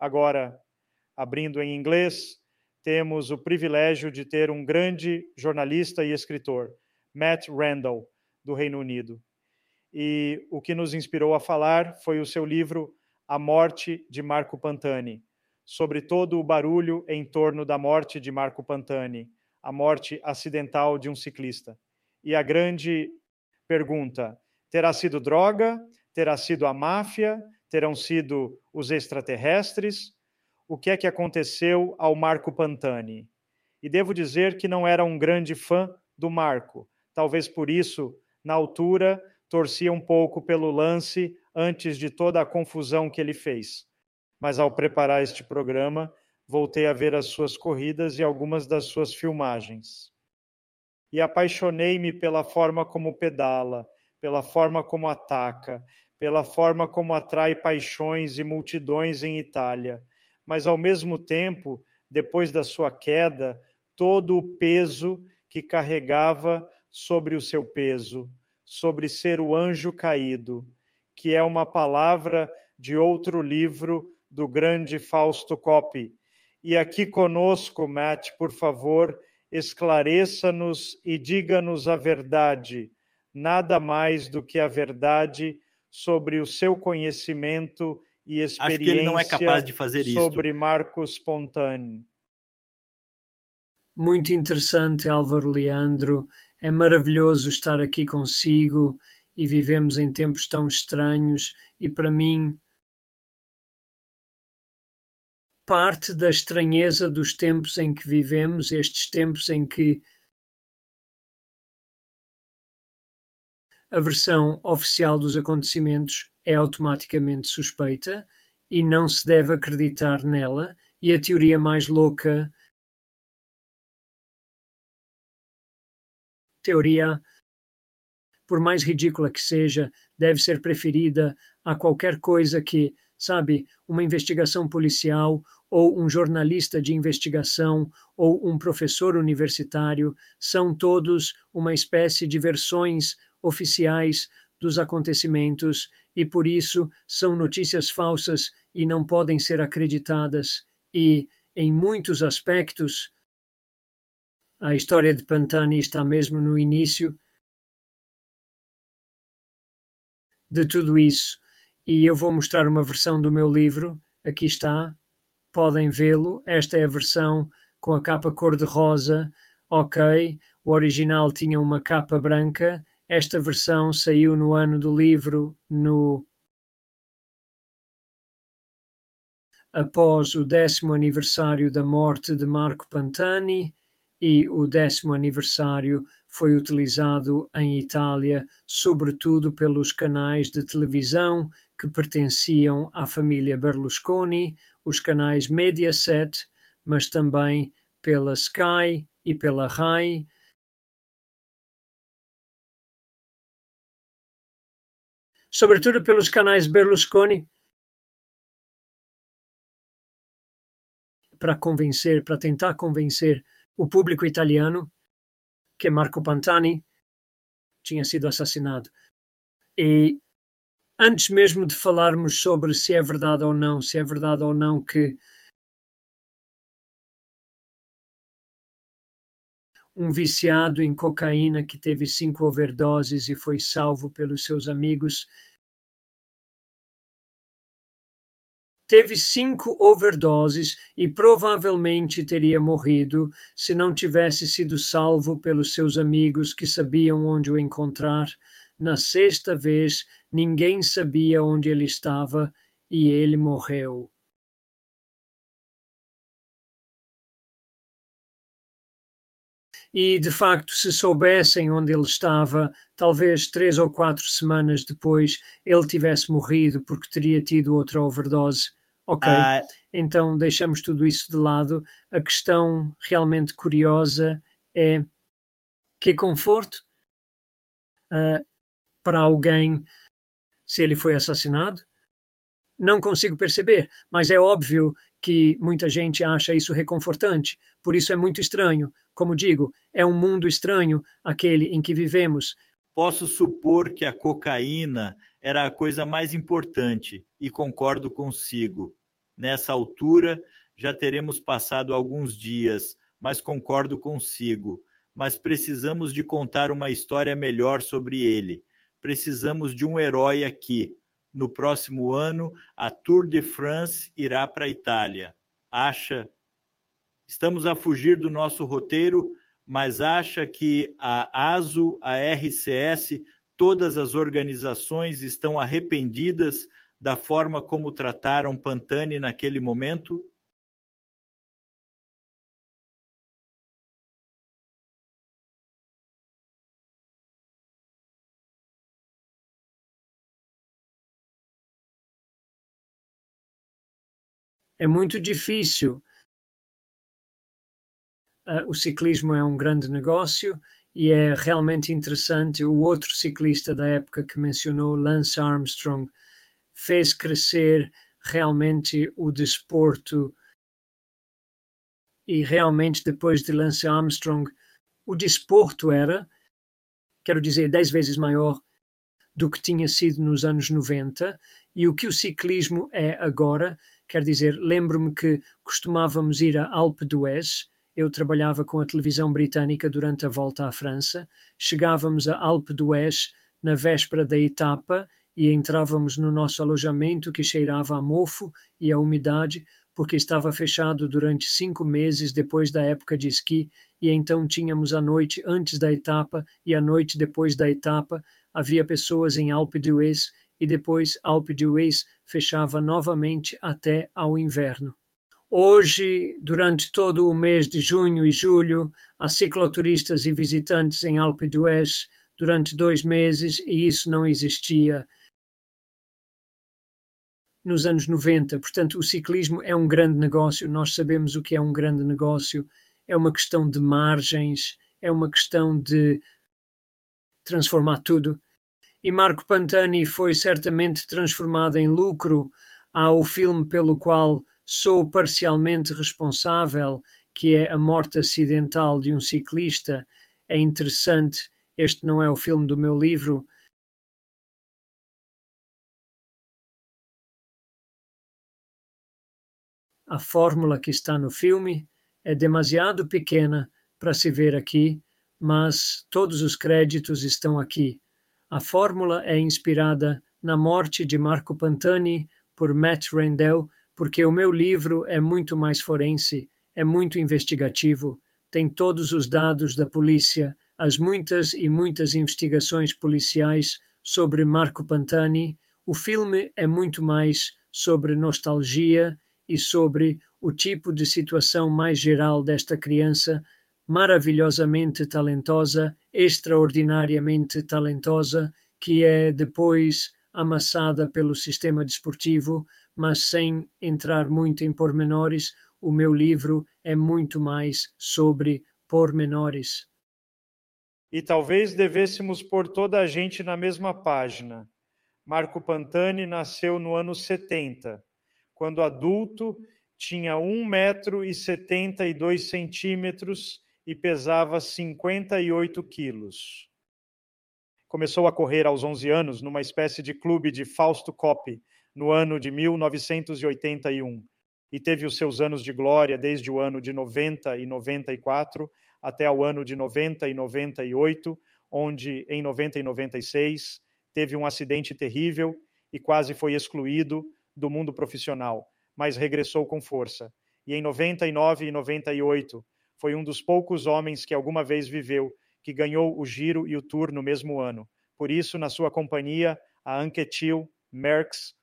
Agora, abrindo em inglês, temos o privilégio de ter um grande jornalista e escritor, Matt Randall, do Reino Unido. E o que nos inspirou a falar foi o seu livro A Morte de Marco Pantani, sobre todo o barulho em torno da morte de Marco Pantani, a morte acidental de um ciclista. E a grande pergunta: terá sido droga? Terá sido a máfia? Terão sido os extraterrestres? O que é que aconteceu ao Marco Pantani? E devo dizer que não era um grande fã do Marco. Talvez por isso, na altura, torcia um pouco pelo lance antes de toda a confusão que ele fez. Mas ao preparar este programa, voltei a ver as suas corridas e algumas das suas filmagens. E apaixonei-me pela forma como pedala, pela forma como ataca, pela forma como atrai paixões e multidões em Itália, mas ao mesmo tempo, depois da sua queda, todo o peso que carregava sobre o seu peso, sobre ser o anjo caído, que é uma palavra de outro livro do grande Fausto Coppi, e aqui conosco, Matt, por favor, esclareça-nos e diga-nos a verdade, nada mais do que a verdade sobre o seu conhecimento e experiência Acho que ele não é capaz de fazer sobre isso. Marcos Pontani. Muito interessante, Álvaro Leandro. É maravilhoso estar aqui consigo e vivemos em tempos tão estranhos e para mim parte da estranheza dos tempos em que vivemos, estes tempos em que a versão oficial dos acontecimentos é automaticamente suspeita e não se deve acreditar nela, e a teoria mais louca teoria, por mais ridícula que seja, deve ser preferida a qualquer coisa que, sabe, uma investigação policial ou um jornalista de investigação, ou um professor universitário, são todos uma espécie de versões oficiais dos acontecimentos e por isso são notícias falsas e não podem ser acreditadas. E, em muitos aspectos, a história de Pantani está mesmo no início de tudo isso. E eu vou mostrar uma versão do meu livro. Aqui está, podem vê-lo. Esta é a versão com a capa cor-de-rosa. Ok, o original tinha uma capa branca. Esta versão saiu no ano do livro, no após o décimo aniversário da morte de Marco Pantani e o décimo aniversário foi utilizado em Itália, sobretudo pelos canais de televisão que pertenciam à família Berlusconi, os canais Mediaset, mas também pela Sky e pela Rai. Sobretudo pelos canais Berlusconi, para convencer, para tentar convencer o público italiano que Marco Pantani tinha sido assassinado. E antes mesmo de falarmos sobre se é verdade ou não, se é verdade ou não que um viciado em cocaína que teve cinco overdoses e foi salvo pelos seus amigos teve cinco overdoses e provavelmente teria morrido se não tivesse sido salvo pelos seus amigos que sabiam onde o encontrar na sexta vez, ninguém sabia onde ele estava e ele morreu. E, de facto, se soubessem onde ele estava, talvez três ou quatro semanas depois ele tivesse morrido porque teria tido outra overdose. Ok, uh... então deixamos tudo isso de lado. A questão realmente curiosa é que conforto uh, para alguém se ele foi assassinado? Não consigo perceber, mas é óbvio que muita gente acha isso reconfortante. Por isso é muito estranho. Como digo, é um mundo estranho aquele em que vivemos. Posso supor que a cocaína era a coisa mais importante e concordo consigo. Nessa altura, já teremos passado alguns dias, mas concordo consigo. Mas precisamos de contar uma história melhor sobre ele. Precisamos de um herói aqui. No próximo ano, a Tour de France irá para a Itália. Acha? Estamos a fugir do nosso roteiro, mas acha que a ASO, a RCS, todas as organizações estão arrependidas da forma como trataram Pantani naquele momento? É muito difícil. Uh, o ciclismo é um grande negócio e é realmente interessante. O outro ciclista da época que mencionou, Lance Armstrong, fez crescer realmente o desporto e realmente depois de Lance Armstrong o desporto era, quero dizer, dez vezes maior do que tinha sido nos anos 90 e o que o ciclismo é agora, quer dizer, lembro-me que costumávamos ir a Alpe d'Huez eu trabalhava com a televisão britânica durante a volta à França. Chegávamos a Alpe d'Huez na véspera da etapa e entrávamos no nosso alojamento que cheirava a mofo e a umidade, porque estava fechado durante cinco meses depois da época de esqui, e então tínhamos a noite antes da etapa e a noite depois da etapa. Havia pessoas em Alpe d'Huez e depois Alpe d'Huez fechava novamente até ao inverno. Hoje, durante todo o mês de junho e julho, há cicloturistas e visitantes em Alpe d'Huez durante dois meses e isso não existia nos anos 90. Portanto, o ciclismo é um grande negócio, nós sabemos o que é um grande negócio, é uma questão de margens, é uma questão de transformar tudo. E Marco Pantani foi certamente transformado em lucro. Há o filme pelo qual sou parcialmente responsável, que é a morte acidental de um ciclista. É interessante, este não é o filme do meu livro. A fórmula que está no filme é demasiado pequena para se ver aqui, mas todos os créditos estão aqui. A fórmula é inspirada na morte de Marco Pantani por Matt Rendell, porque o meu livro é muito mais forense, é muito investigativo, tem todos os dados da polícia, as muitas e muitas investigações policiais sobre Marco Pantani. O filme é muito mais sobre nostalgia e sobre o tipo de situação mais geral desta criança, maravilhosamente talentosa, extraordinariamente talentosa, que é depois amassada pelo sistema desportivo, mas sem entrar muito em pormenores, o meu livro é muito mais sobre pormenores. E talvez devêssemos pôr toda a gente na mesma página. Marco Pantani nasceu no ano 70, quando adulto tinha 1 metro e 72 centímetros e pesava 58 quilos. Começou a correr aos 11 anos numa espécie de clube de Fausto Coppi, no ano de 1981 e teve os seus anos de glória desde o ano de 90 e 94 até o ano de 90 e 98, onde em 90 e 96 teve um acidente terrível e quase foi excluído do mundo profissional, mas regressou com força. E em 99 e 98 foi um dos poucos homens que alguma vez viveu que ganhou o Giro e o Tour no mesmo ano. Por isso, na sua companhia, a Anquetil, Merckx,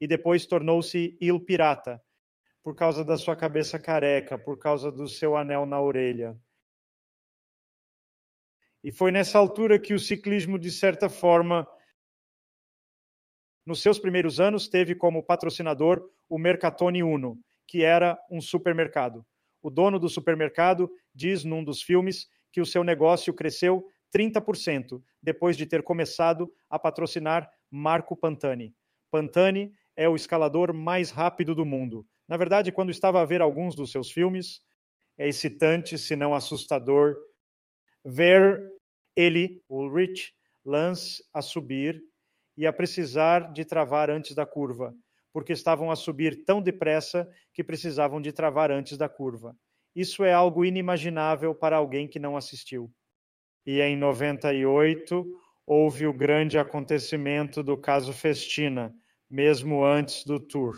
E depois tornou-se Il Pirata, por causa da sua cabeça careca, por causa do seu anel na orelha. E foi nessa altura que o ciclismo, de certa forma, nos seus primeiros anos, teve como patrocinador o Mercatone Uno, que era um supermercado. O dono do supermercado diz num dos filmes que o seu negócio cresceu 30% depois de ter começado a patrocinar Marco Pantani. Pantani é o escalador mais rápido do mundo. Na verdade, quando estava a ver alguns dos seus filmes, é excitante, se não assustador, ver ele, Ulrich, Lance, a subir e a precisar de travar antes da curva, porque estavam a subir tão depressa que precisavam de travar antes da curva. Isso é algo inimaginável para alguém que não assistiu. E em 98 houve o grande acontecimento do caso Festina, mesmo antes do tour.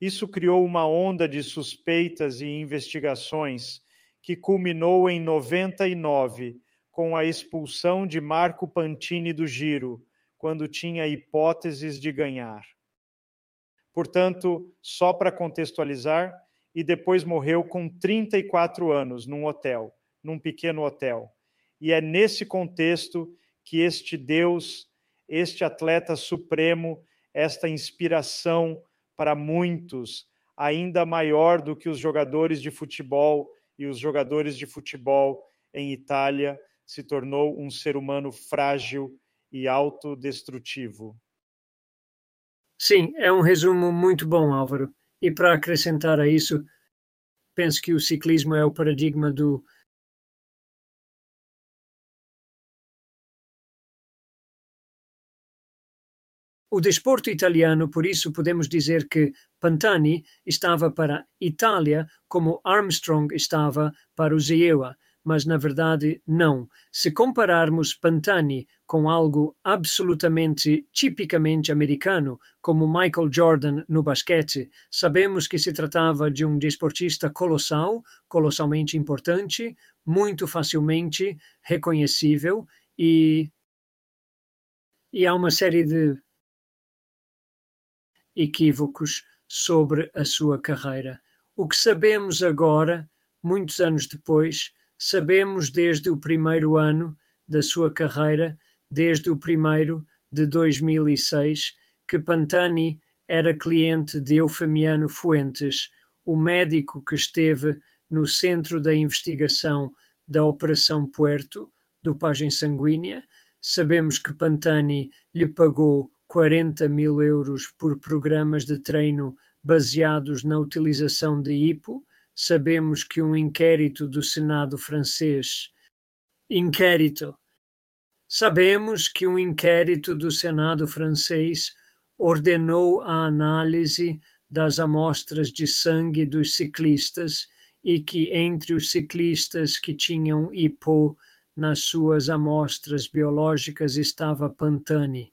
Isso criou uma onda de suspeitas e investigações que culminou em 99 com a expulsão de Marco Pantini do Giro, quando tinha hipóteses de ganhar. Portanto, só para contextualizar, e depois morreu com 34 anos num hotel, num pequeno hotel. E é nesse contexto que este Deus, este atleta supremo, esta inspiração para muitos, ainda maior do que os jogadores de futebol e os jogadores de futebol em Itália, se tornou um ser humano frágil e autodestrutivo. Sim, é um resumo muito bom, Álvaro. E para acrescentar a isso, penso que o ciclismo é o paradigma do o desporto italiano, por isso podemos dizer que Pantani estava para Itália como Armstrong estava para o Ziewa, mas na verdade não. Se compararmos Pantani com algo absolutamente tipicamente americano, como Michael Jordan no basquete, sabemos que se tratava de um desportista colossal, colossalmente importante, muito facilmente reconhecível e e há uma série de equívocos sobre a sua carreira. O que sabemos agora, muitos anos depois, sabemos desde o primeiro ano da sua carreira, desde o primeiro de 2006, que Pantani era cliente de Eufemiano Fuentes, o médico que esteve no centro da investigação da Operação Puerto, dopagem sanguínea. Sabemos que Pantani lhe pagou 40 mil euros por programas de treino baseados na utilização de hipo. Sabemos que um inquérito do Senado francês, inquérito, sabemos que um inquérito do Senado francês ordenou a análise das amostras de sangue dos ciclistas e que entre os ciclistas que tinham hipo nas suas amostras biológicas estava Pantani.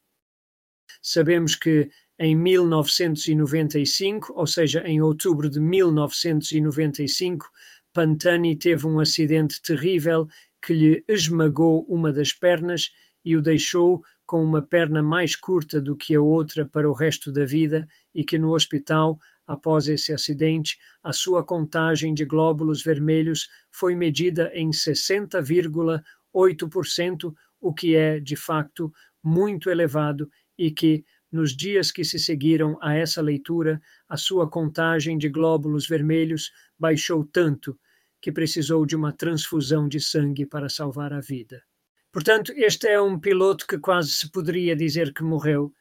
Sabemos que em 1995, ou seja, em outubro de 1995, Pantani teve um acidente terrível que lhe esmagou uma das pernas e o deixou com uma perna mais curta do que a outra para o resto da vida e que no hospital, após esse acidente, a sua contagem de glóbulos vermelhos foi medida em 60,8%, o que é, de facto, muito elevado e que, nos dias que se seguiram a essa leitura, a sua contagem de glóbulos vermelhos baixou tanto que precisou de uma transfusão de sangue para salvar a vida. Portanto, este é um piloto que quase se poderia dizer que morreu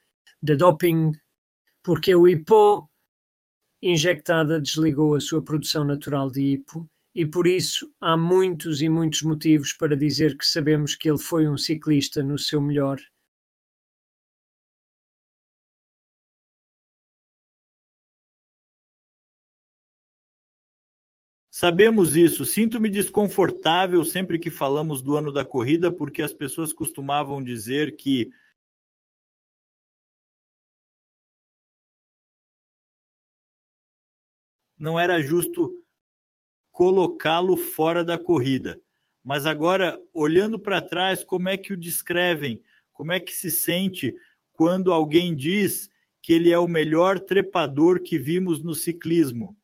de doping, porque o hipo injectada desligou a sua produção natural de hipo, e por isso há muitos e muitos motivos para dizer que sabemos que ele foi um ciclista no seu melhor Sabemos isso. Sinto-me desconfortável sempre que falamos do ano da corrida, porque as pessoas costumavam dizer que não era justo colocá-lo fora da corrida. Mas agora, olhando para trás, como é que o descrevem? Como é que se sente quando alguém diz que ele é o melhor trepador que vimos no ciclismo?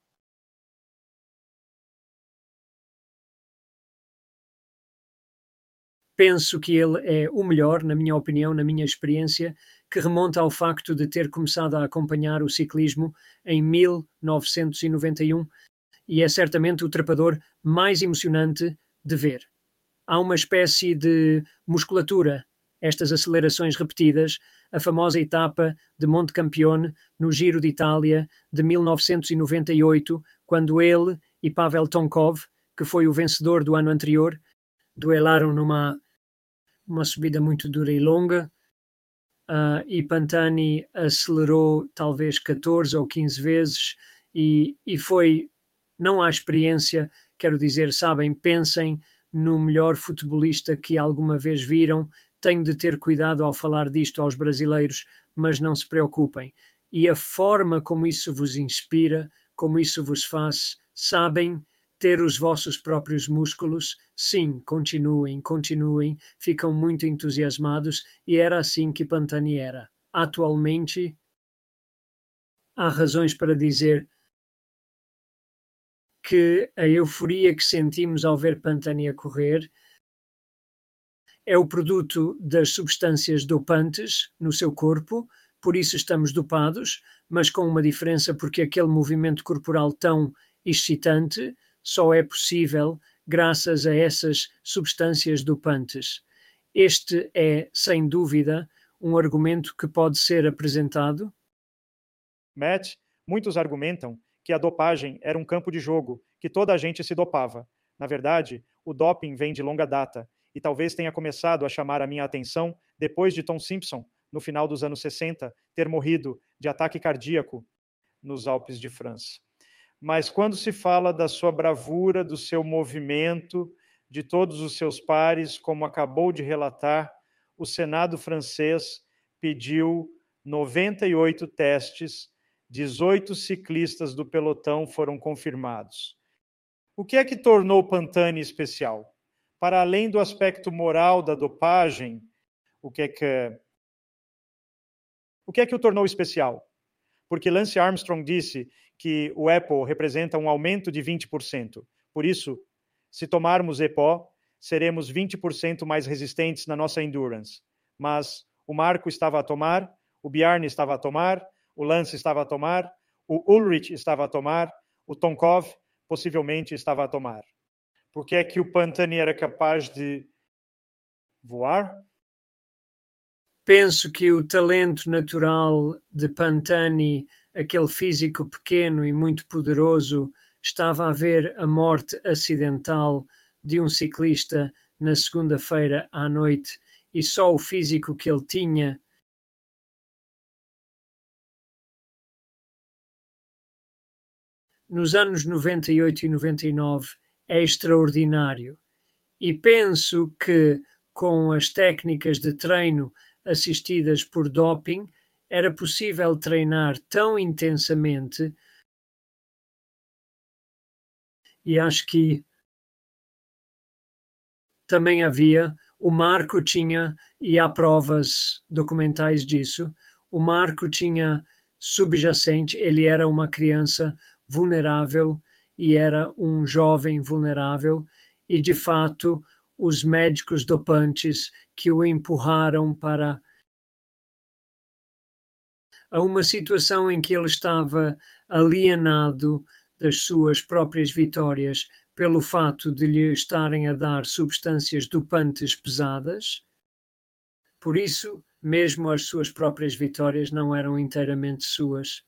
Penso que ele é o melhor, na minha opinião, na minha experiência, que remonta ao facto de ter começado a acompanhar o ciclismo em 1991 e é certamente o trepador mais emocionante de ver. Há uma espécie de musculatura, estas acelerações repetidas, a famosa etapa de Monte Campione no Giro de Itália de 1998, quando ele e Pavel Tonkov, que foi o vencedor do ano anterior, duelaram numa uma subida muito dura e longa, uh, e Pantani acelerou talvez 14 ou 15 vezes e, e foi, não há experiência, quero dizer, sabem, pensem no melhor futebolista que alguma vez viram, tenho de ter cuidado ao falar disto aos brasileiros, mas não se preocupem. E a forma como isso vos inspira, como isso vos faz, sabem, ter os vossos próprios músculos, sim, continuem, continuem, ficam muito entusiasmados e era assim que Pantani era. Atualmente, há razões para dizer que a euforia que sentimos ao ver Pantani a correr é o produto das substâncias dopantes no seu corpo, por isso estamos dopados, mas com uma diferença porque aquele movimento corporal tão excitante só é possível graças a essas substâncias dopantes. Este é, sem dúvida, um argumento que pode ser apresentado? Matt, muitos argumentam que a dopagem era um campo de jogo, que toda a gente se dopava. Na verdade, o doping vem de longa data e talvez tenha começado a chamar a minha atenção depois de Tom Simpson, no final dos anos 60, ter morrido de ataque cardíaco nos Alpes de França mas quando se fala da sua bravura, do seu movimento, de todos os seus pares, como acabou de relatar, o Senado francês pediu 98 testes, 18 ciclistas do pelotão foram confirmados. O que é que tornou Pantani especial? Para além do aspecto moral da dopagem, o que é que o que é que o tornou especial? Porque Lance Armstrong disse que o Apple representa um aumento de 20%. Por isso, se tomarmos EPO, seremos 20% mais resistentes na nossa endurance. Mas o Marco estava a tomar, o Bjarne estava a tomar, o Lance estava a tomar, o Ulrich estava a tomar, o Tonkov possivelmente estava a tomar. Por que é que o Pantani era capaz de voar? Penso que o talento natural de Pantani aquele físico pequeno e muito poderoso estava a ver a morte acidental de um ciclista na segunda-feira à noite e só o físico que ele tinha nos anos 98 e 99 é extraordinário. E penso que com as técnicas de treino assistidas por doping, era possível treinar tão intensamente. E acho que também havia, o Marco tinha, e há provas documentais disso, o Marco tinha subjacente, ele era uma criança vulnerável e era um jovem vulnerável, e de fato os médicos dopantes que o empurraram para a uma situação em que ele estava alienado das suas próprias vitórias pelo fato de lhe estarem a dar substâncias dopantes pesadas. Por isso, mesmo as suas próprias vitórias não eram inteiramente suas.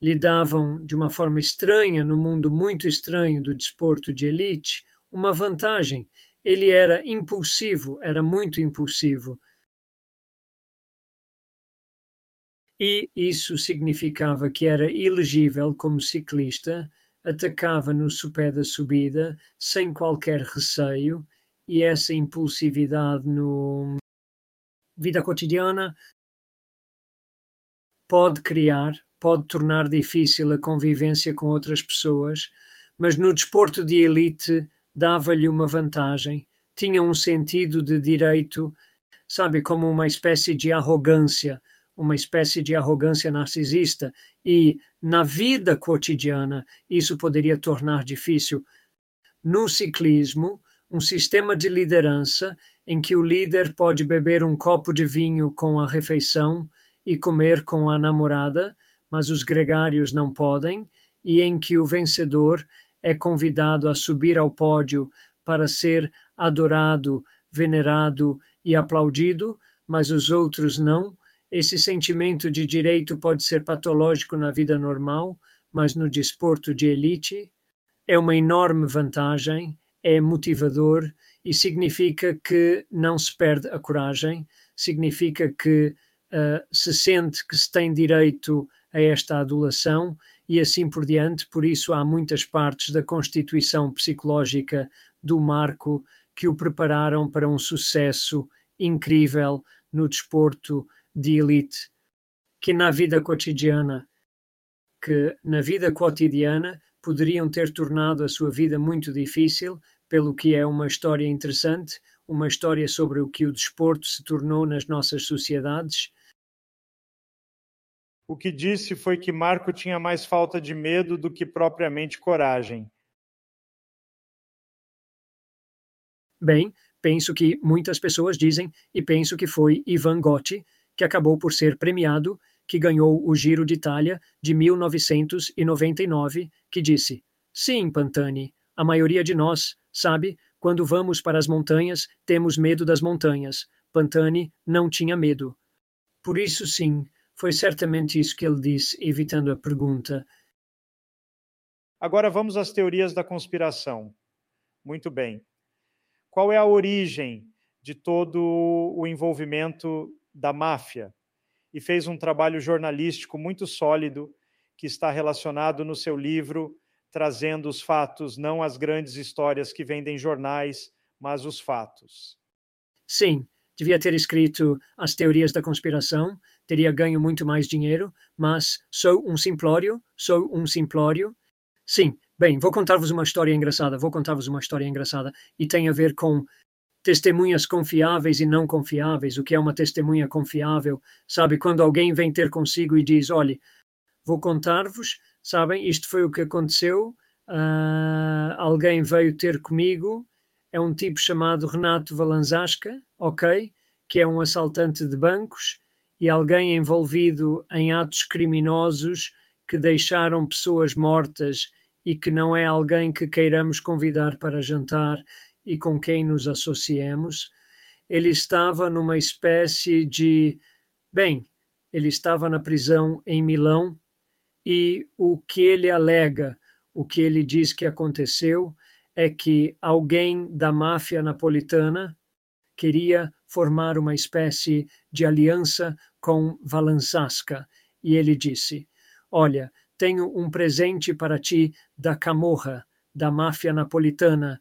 Lhe davam, de uma forma estranha, no mundo muito estranho do desporto de elite, uma vantagem. Ele era impulsivo, era muito impulsivo. E isso significava que era elegível como ciclista, atacava no sopé da subida sem qualquer receio, e essa impulsividade no vida cotidiana pode criar, pode tornar difícil a convivência com outras pessoas, mas no desporto de elite dava-lhe uma vantagem, tinha um sentido de direito, sabe, como uma espécie de arrogância, uma espécie de arrogância narcisista, e na vida cotidiana isso poderia tornar difícil. No ciclismo, um sistema de liderança em que o líder pode beber um copo de vinho com a refeição e comer com a namorada, mas os gregários não podem, e em que o vencedor é convidado a subir ao pódio para ser adorado, venerado e aplaudido, mas os outros não. Esse sentimento de direito pode ser patológico na vida normal, mas no desporto de elite, é uma enorme vantagem, é motivador e significa que não se perde a coragem, significa que uh, se sente que se tem direito a esta adulação e assim por diante. Por isso, há muitas partes da constituição psicológica do Marco que o prepararam para um sucesso incrível no desporto de elite, que na vida cotidiana, que na vida cotidiana poderiam ter tornado a sua vida muito difícil, pelo que é uma história interessante, uma história sobre o que o desporto se tornou nas nossas sociedades. O que disse foi que Marco tinha mais falta de medo do que propriamente coragem. Bem, penso que muitas pessoas dizem, e penso que foi Ivan Gotti, que acabou por ser premiado, que ganhou o Giro de Itália de 1999, que disse: Sim, Pantani, a maioria de nós, sabe, quando vamos para as montanhas, temos medo das montanhas. Pantani não tinha medo. Por isso, sim, foi certamente isso que ele disse, evitando a pergunta. Agora vamos às teorias da conspiração. Muito bem. Qual é a origem de todo o envolvimento da máfia? E fez um trabalho jornalístico muito sólido que está relacionado no seu livro trazendo os fatos, não as grandes histórias que vendem jornais, mas os fatos. Sim, devia ter escrito as teorias da conspiração, teria ganho muito mais dinheiro, mas sou um simplório, sou um simplório. Sim, bem, vou contar-vos uma história engraçada, vou contar-vos uma história engraçada e tem a ver com testemunhas confiáveis e não confiáveis. O que é uma testemunha confiável? Sabe, quando alguém vem ter consigo e diz: olhe, vou contar-vos sabem, isto foi o que aconteceu. Uh, alguém veio ter comigo, é um tipo chamado Renato Valanzasca, ok? Que é um assaltante de bancos e alguém envolvido em atos criminosos que deixaram pessoas mortas e que não é alguém que queiramos convidar para jantar e com quem nos associemos. Ele estava numa espécie de. Bem, ele estava na prisão em Milão e o que ele alega, o que ele diz que aconteceu, é que alguém da máfia napolitana queria formar uma espécie de aliança com Valanzasca e ele disse: Olha, tenho um presente para ti da Camorra, da máfia napolitana.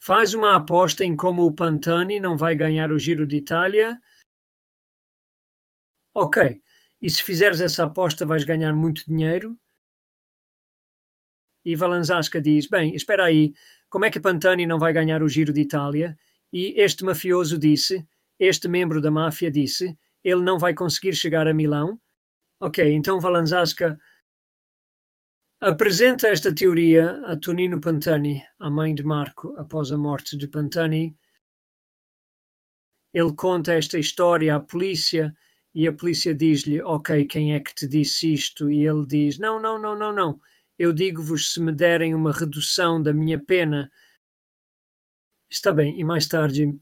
Faz uma aposta em como o Pantani não vai ganhar o Giro de Itália. Ok, e se fizeres essa aposta vais ganhar muito dinheiro. E Valanzasca diz: Bem, espera aí, como é que Pantani não vai ganhar o Giro de Itália? E este mafioso disse, este membro da máfia disse, ele não vai conseguir chegar a Milão. Ok, então Valanzasca apresenta esta teoria a Tonino Pantani, a mãe de Marco, após a morte de Pantani. Ele conta esta história à polícia e a polícia diz-lhe: Ok, quem é que te disse isto? E ele diz: Não, não, não, não, não. Eu digo-vos se me derem uma redução da minha pena. Está bem, e mais tarde.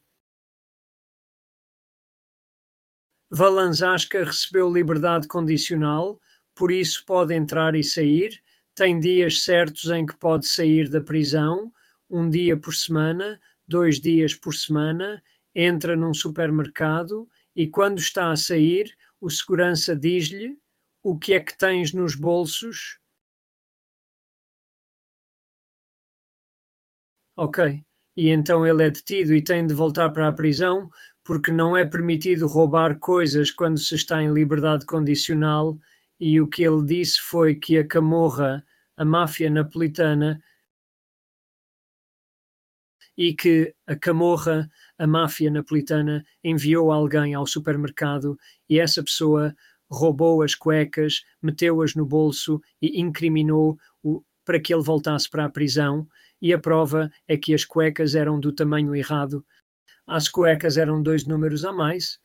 Valanzasca recebeu liberdade condicional, por isso pode entrar e sair. Tem dias certos em que pode sair da prisão, um dia por semana, dois dias por semana, entra num supermercado e quando está a sair, o segurança diz-lhe o que é que tens nos bolsos. Ok. E então ele é detido e tem de voltar para a prisão porque não é permitido roubar coisas quando se está em liberdade condicional. E o que ele disse foi que a camorra, a máfia napolitana, e que a camorra, a máfia napolitana, enviou alguém ao supermercado e essa pessoa roubou as cuecas, meteu-as no bolso e incriminou-o para que ele voltasse para a prisão. E a prova é que as cuecas eram do tamanho errado. As cuecas eram dois números a mais.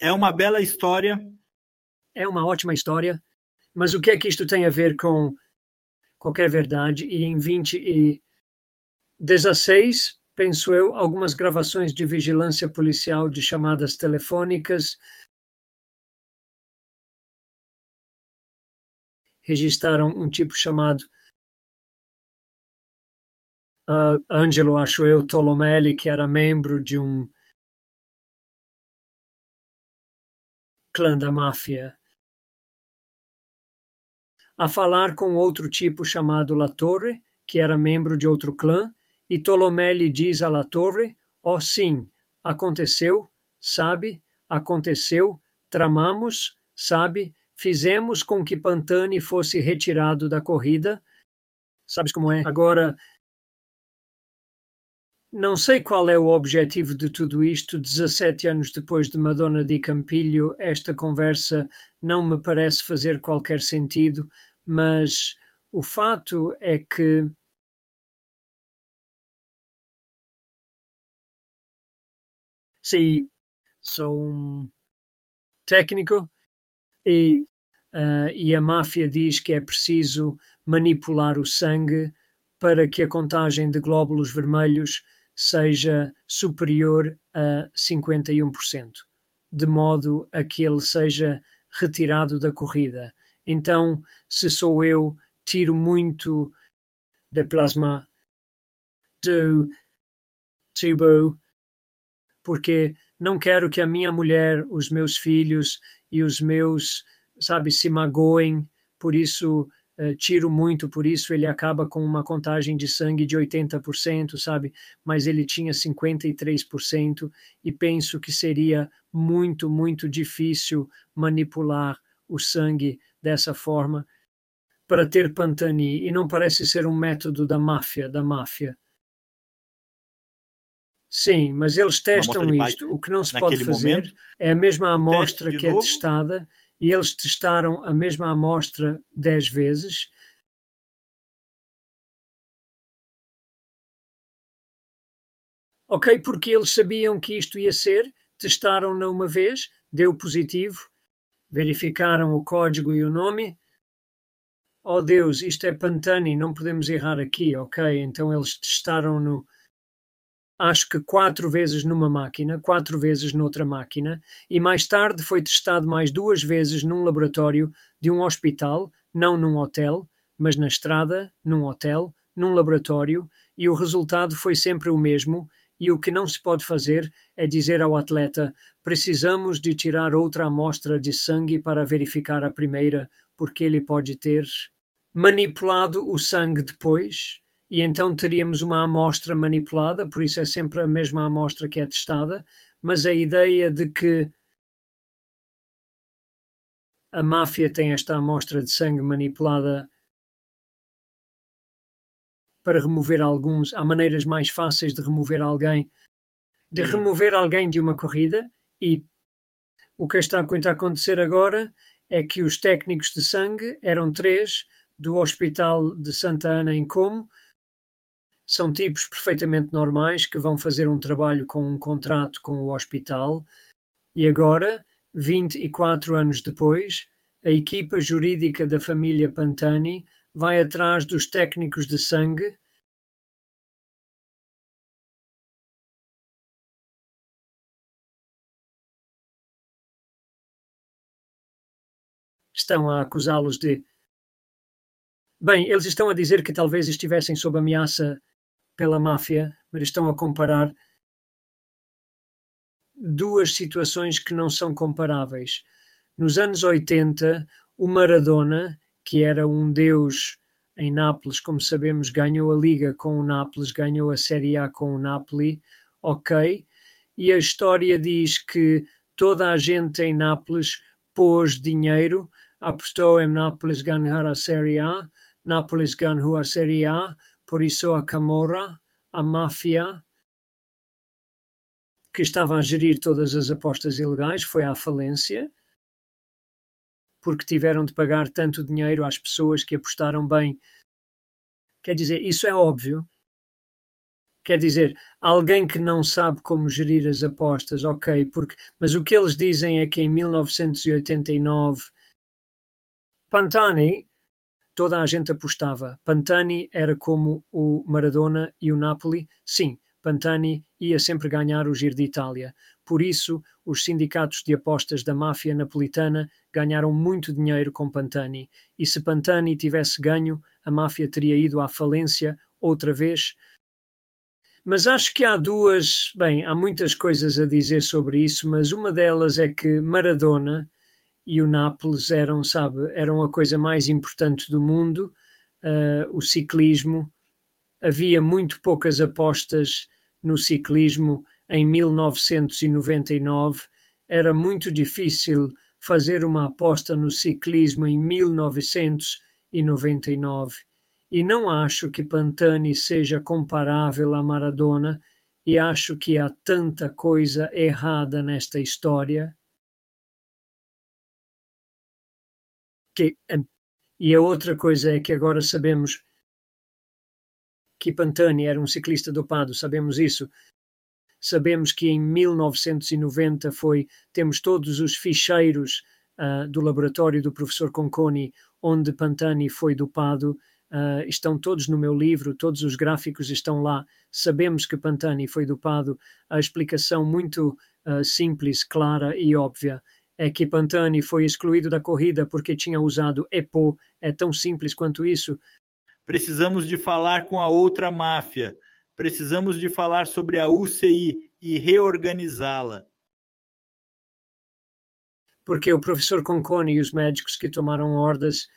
É uma bela história. É uma ótima história. Mas o que é que isto tem a ver com qualquer verdade? E em 20 e 16, penso eu, algumas gravações de vigilância policial de chamadas telefônicas registraram um tipo chamado uh, Angelo, acho eu, Tolomelli, que era membro de um clã da máfia, a falar com outro tipo chamado La Torre, que era membro de outro clã, e Tolomelli diz a La Torre: Oh, sim, aconteceu, sabe, aconteceu, tramamos, sabe, fizemos com que Pantani fosse retirado da corrida. Sabes como é? Agora, não sei qual é o objetivo de tudo isto. 17 anos depois de Madonna di Campilho, esta conversa não me parece fazer qualquer sentido, mas o fato é que sim, sou um técnico e, uh, e a máfia diz que é preciso manipular o sangue para que a contagem de glóbulos vermelhos seja superior a 51%, de modo a que ele seja retirado da corrida. Então, se sou eu, tiro muito de plasma do tubo, porque não quero que a minha mulher, os meus filhos e os meus, sabe, se magoem, por isso tiro muito, por isso ele acaba com uma contagem de sangue de 80%, sabe? Mas ele tinha 53% e penso que seria muito, muito difícil manipular o sangue dessa forma para ter Pantani e não parece ser um método da máfia, da máfia. Sim, mas eles testam isto. O que não se pode fazer momento, é a mesma amostra que é é testada e eles testaram a mesma amostra 10 vezes. Ok, porque eles sabiam que isto ia ser, testaram-na uma vez, deu positivo, verificaram o código e o nome. Oh Deus, isto é Pantani, não podemos errar aqui, ok? Então eles testaram no, acho que quatro vezes numa máquina, quatro vezes noutra máquina, e mais tarde foi testado mais duas vezes num laboratório de um hospital, não num hotel, mas na estrada, num hotel, num laboratório, e o resultado foi sempre o mesmo. E o que não se pode fazer é dizer ao atleta: precisamos de tirar outra amostra de sangue para verificar a primeira, porque ele pode ter manipulado o sangue depois e então teríamos uma amostra manipulada, por isso é sempre a mesma amostra que é testada, mas a ideia de que a máfia tem esta amostra de sangue manipulada para remover alguns, há maneiras mais fáceis de remover alguém, de remover alguém de uma corrida e o que está a acontecer agora é que os técnicos de sangue eram três do Hospital de Santa Ana em Como, são tipos perfeitamente normais que vão fazer um trabalho com um contrato com o hospital e agora, 24 anos depois, a equipa jurídica da família Pantani vai atrás dos técnicos de sangue estão a acusá-los de. Bem, eles estão a dizer que talvez estivessem sob ameaça pela máfia, mas estão a comparar duas situações que não são comparáveis. Nos anos 80, o Maradona, que era um deus em Nápoles, como sabemos, ganhou a Liga com o Nápoles, ganhou a Série A com o Napoli, ok, e a história diz que toda a gente em Nápoles pôs dinheiro, apostou em Nápoles ganhar a Série A, Nápoles ganhou a Série A, por isso a Camorra, a máfia que estava a gerir todas as apostas ilegais, foi à falência, porque tiveram de pagar tanto dinheiro às pessoas que apostaram bem. Quer dizer, isso é óbvio. Quer dizer, alguém que não sabe como gerir as apostas, ok, porque, mas o que eles dizem é que em 1989 Pantani toda a gente apostava. Pantani era como o Maradona e o Napoli. Sim, Pantani ia sempre ganhar o Giro de Itália. Por isso, os sindicatos de apostas da máfia napolitana ganharam muito dinheiro com Pantani. E se Pantani tivesse ganho, a máfia teria ido à falência outra vez. Mas acho que há duas, bem, há muitas coisas a dizer sobre isso, mas uma delas é que Maradona e o Nápoles eram, sabe, eram a coisa mais importante do mundo, uh, o ciclismo. Havia muito poucas apostas no ciclismo em 1999. Era muito difícil fazer uma aposta no ciclismo em 1999 e não acho que Pantani seja comparável a Maradona e acho que há tanta coisa errada nesta história que e a outra coisa é que agora sabemos que Pantani era um ciclista dopado, sabemos isso. Sabemos que em 1990 foi, temos todos os ficheiros uh, do laboratório do professor Conconi, onde Pantani foi dopado, uh, estão todos no meu livro, todos os gráficos estão lá. Sabemos que Pantani foi dopado. A explicação muito uh, simples, clara e óbvia é que Pantani foi excluído da corrida porque tinha usado EPO. É tão simples quanto isso. Precisamos de falar com a outra máfia precisamos de falar sobre a UCI e reorganizá-la. Porque o professor Conconi e os médicos que tomaram ordens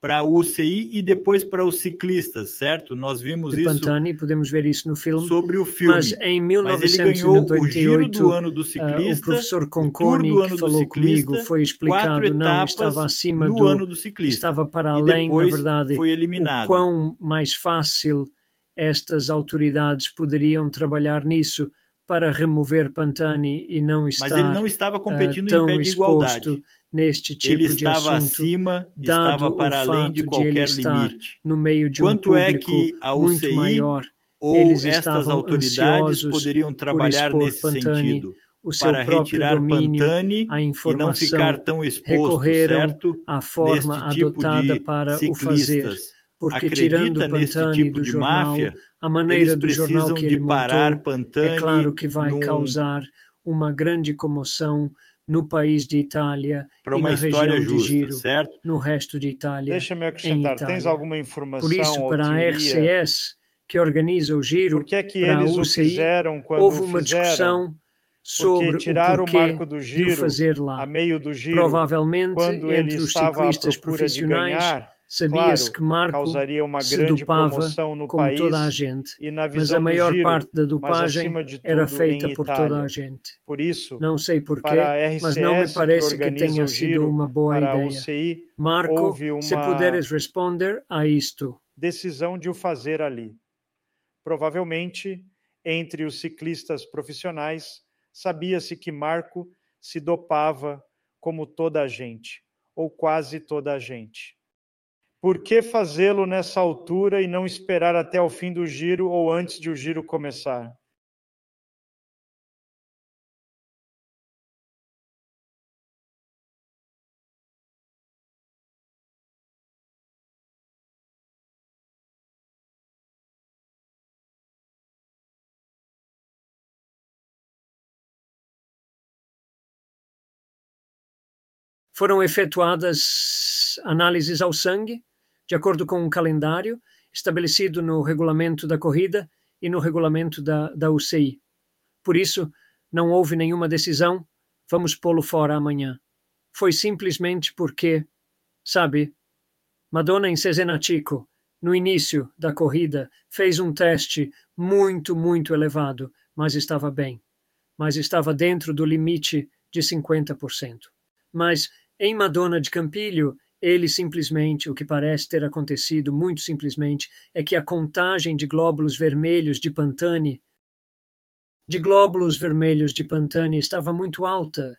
para a UCI e depois para os ciclistas, certo? Nós vimos de isso. Pantani, podemos ver isso no filme. Sobre o filme. Mas em 1998, mas o giro do ano do ciclista, uh, o professor Conconi que falou comigo foi explicado não estava acima do, ano do ciclista. Estava para além, na verdade. Foi eliminado. Quão mais fácil estas autoridades poderiam trabalhar nisso para remover Pantani e não estar Mas ele não estava competindo uh, tão em pé de igualdade. Neste tipo ele de estava assunto, acima, estava para além de qualquer de limite. No meio de Quanto um é que a UCI maior, ou estas autoridades poderiam trabalhar nesse Pantani, sentido? o seu para retirar domínio, Pantani a e não ficar tão exposto, certo? à forma tipo adotada para ciclistas. o fazer. Porque Acredita tirando Pantani tipo do jornal, máfia, a maneira do jornal que de ele parar montou, Pantani é claro que vai num- causar uma grande comoção no país de Itália para e uma na história região de justa, Giro, certo? no resto de Itália. Deixa-me acrescentar, em Itália. tens alguma informação Por isso, para a? RCS, que organiza o Giro, Por que é que eles o UCI, fizeram quando houve o uma fizeram? discussão sobre tiraram o o porquê marco do de o giro fazer lá. a meio do giro, Provavelmente, quando ele entre os ciclistas de profissionais, ganhar, sabia-se claro, que Marco causaria uma se grande dopava promoção no como país toda a gente, mas a maior giro, parte da dopagem era feita por Itália. toda a gente. Por isso, Não sei porquê, RCS, mas não me que parece que, organiza tenha sido uma boa ideia. UCI, Marco, se puderes responder a isto. decisão de o fazer ali. Provavelmente, entre os ciclistas profissionais, sabia-se que Marco se dopava como toda a gente, ou quase toda a gente. Por que fazê-lo nessa altura e não esperar até o fim do giro ou antes de o giro começar? Foram efetuadas análises ao sangue, de acordo com um calendário estabelecido no regulamento da corrida e no regulamento da, da UCI. Por isso, não houve nenhuma decisão, vamos pô-lo fora amanhã. Foi simplesmente porque, sabe, Madonna em Cesena Chico, no início da corrida, fez um teste muito, muito elevado, mas estava bem. Mas estava dentro do limite de 50%. Mas em Madonna de Campilho, ele simplesmente, o que parece ter acontecido muito simplesmente, é que a contagem de glóbulos vermelhos de Pantani, de glóbulos vermelhos de Pantani, estava muito alta.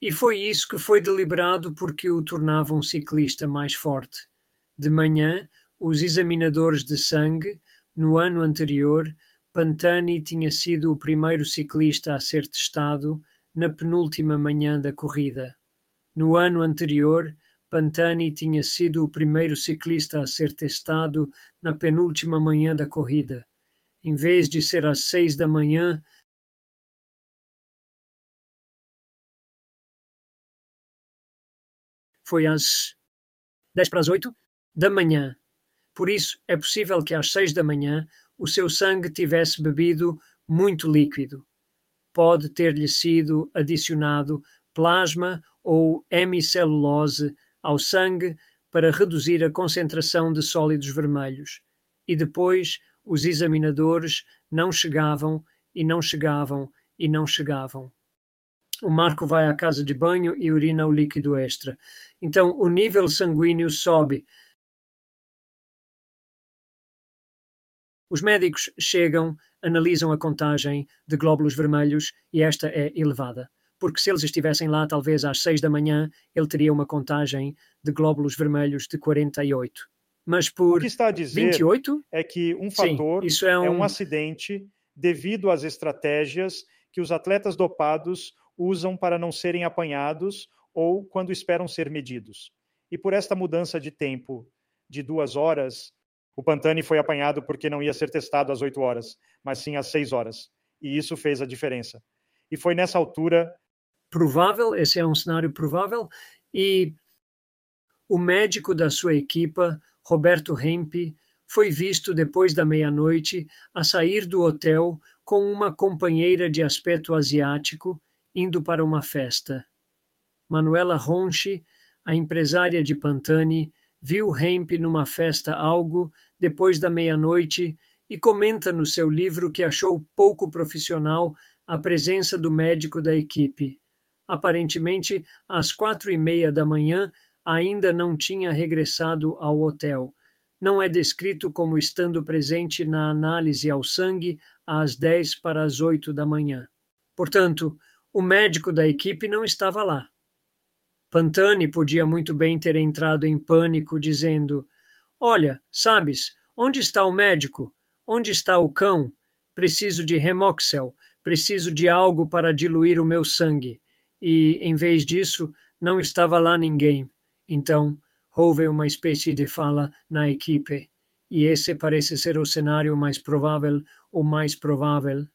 E foi isso que foi deliberado porque o tornava um ciclista mais forte. De manhã, os examinadores de sangue, no ano anterior, Pantani tinha sido o primeiro ciclista a ser testado na penúltima manhã da corrida. No ano anterior, Pantani tinha sido o primeiro ciclista a ser testado na penúltima manhã da corrida. Em vez de ser às seis da manhã, foi às dez para as oito da manhã. Por isso, é possível que às seis da manhã o seu sangue tivesse bebido muito líquido. Pode ter-lhe sido adicionado plasma ou hemicelulose ao sangue para reduzir a concentração de sólidos vermelhos. E depois os examinadores não chegavam e não chegavam e não chegavam. O Marco vai à casa de banho e urina o líquido extra. Então o nível sanguíneo sobe Os médicos chegam, analisam a contagem de glóbulos vermelhos e esta é elevada. Porque se eles estivessem lá, talvez às seis da manhã, ele teria uma contagem de glóbulos vermelhos de 48. Mas por o que está a dizer 28? é que um fator Sim, isso é um... é um acidente devido às estratégias que os atletas dopados usam para não serem apanhados ou quando esperam ser medidos. E por esta mudança de tempo de duas horas, o Pantani foi apanhado porque não ia ser testado às 8 horas, mas sim às 6 horas. E isso fez a diferença. E foi nessa altura. Provável, esse é um cenário provável. E o médico da sua equipa, Roberto Hempe, foi visto depois da meia-noite a sair do hotel com uma companheira de aspecto asiático indo para uma festa. Manuela Ronchi, a empresária de Pantani, viu Hemp numa festa algo depois da meia-noite e comenta no seu livro que achou pouco profissional a presença do médico da equipe. Aparentemente, às quatro e meia da manhã, ainda não tinha regressado ao hotel. Não é descrito como estando presente na análise ao sangue às dez para as oito da manhã. Portanto, o médico da equipe não estava lá. Pantani podia muito bem ter entrado em pânico, dizendo: Olha, sabes, onde está o médico? Onde está o cão? Preciso de remoxel, preciso de algo para diluir o meu sangue. E, em vez disso, não estava lá ninguém. Então, houve uma espécie de fala na equipe. E esse parece ser o cenário mais provável, o mais provável.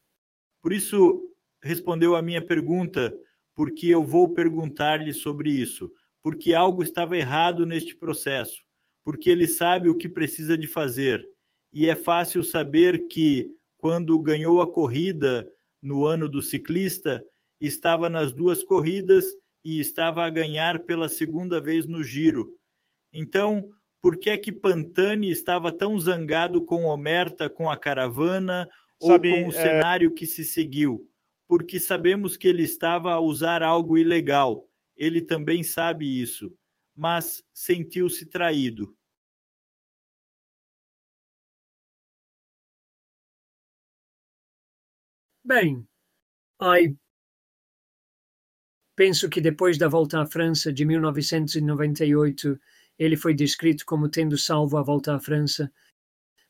Por isso, respondeu a minha pergunta porque eu vou perguntar-lhe sobre isso, porque algo estava errado neste processo, porque ele sabe o que precisa de fazer. E é fácil saber que, quando ganhou a corrida no ano do ciclista, estava nas duas corridas e estava a ganhar pela segunda vez no giro. Então, por que é que Pantani estava tão zangado com Omerta, com a caravana, Sabe, ou com o é... cenário que se seguiu? porque sabemos que ele estava a usar algo ilegal. Ele também sabe isso, mas sentiu-se traído. Bem, ai, penso que depois da volta à França de 1998, ele foi descrito como tendo salvo a volta à França,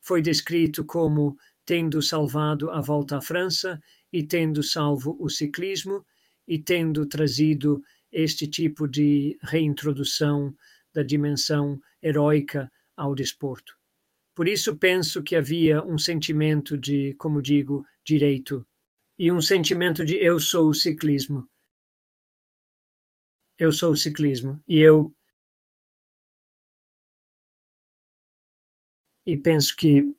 foi descrito como tendo salvado a volta à França e tendo salvo o ciclismo e tendo trazido este tipo de reintrodução da dimensão heróica ao desporto. Por isso penso que havia um sentimento de, como digo, direito e um sentimento de eu sou o ciclismo. Eu sou o ciclismo e eu e penso que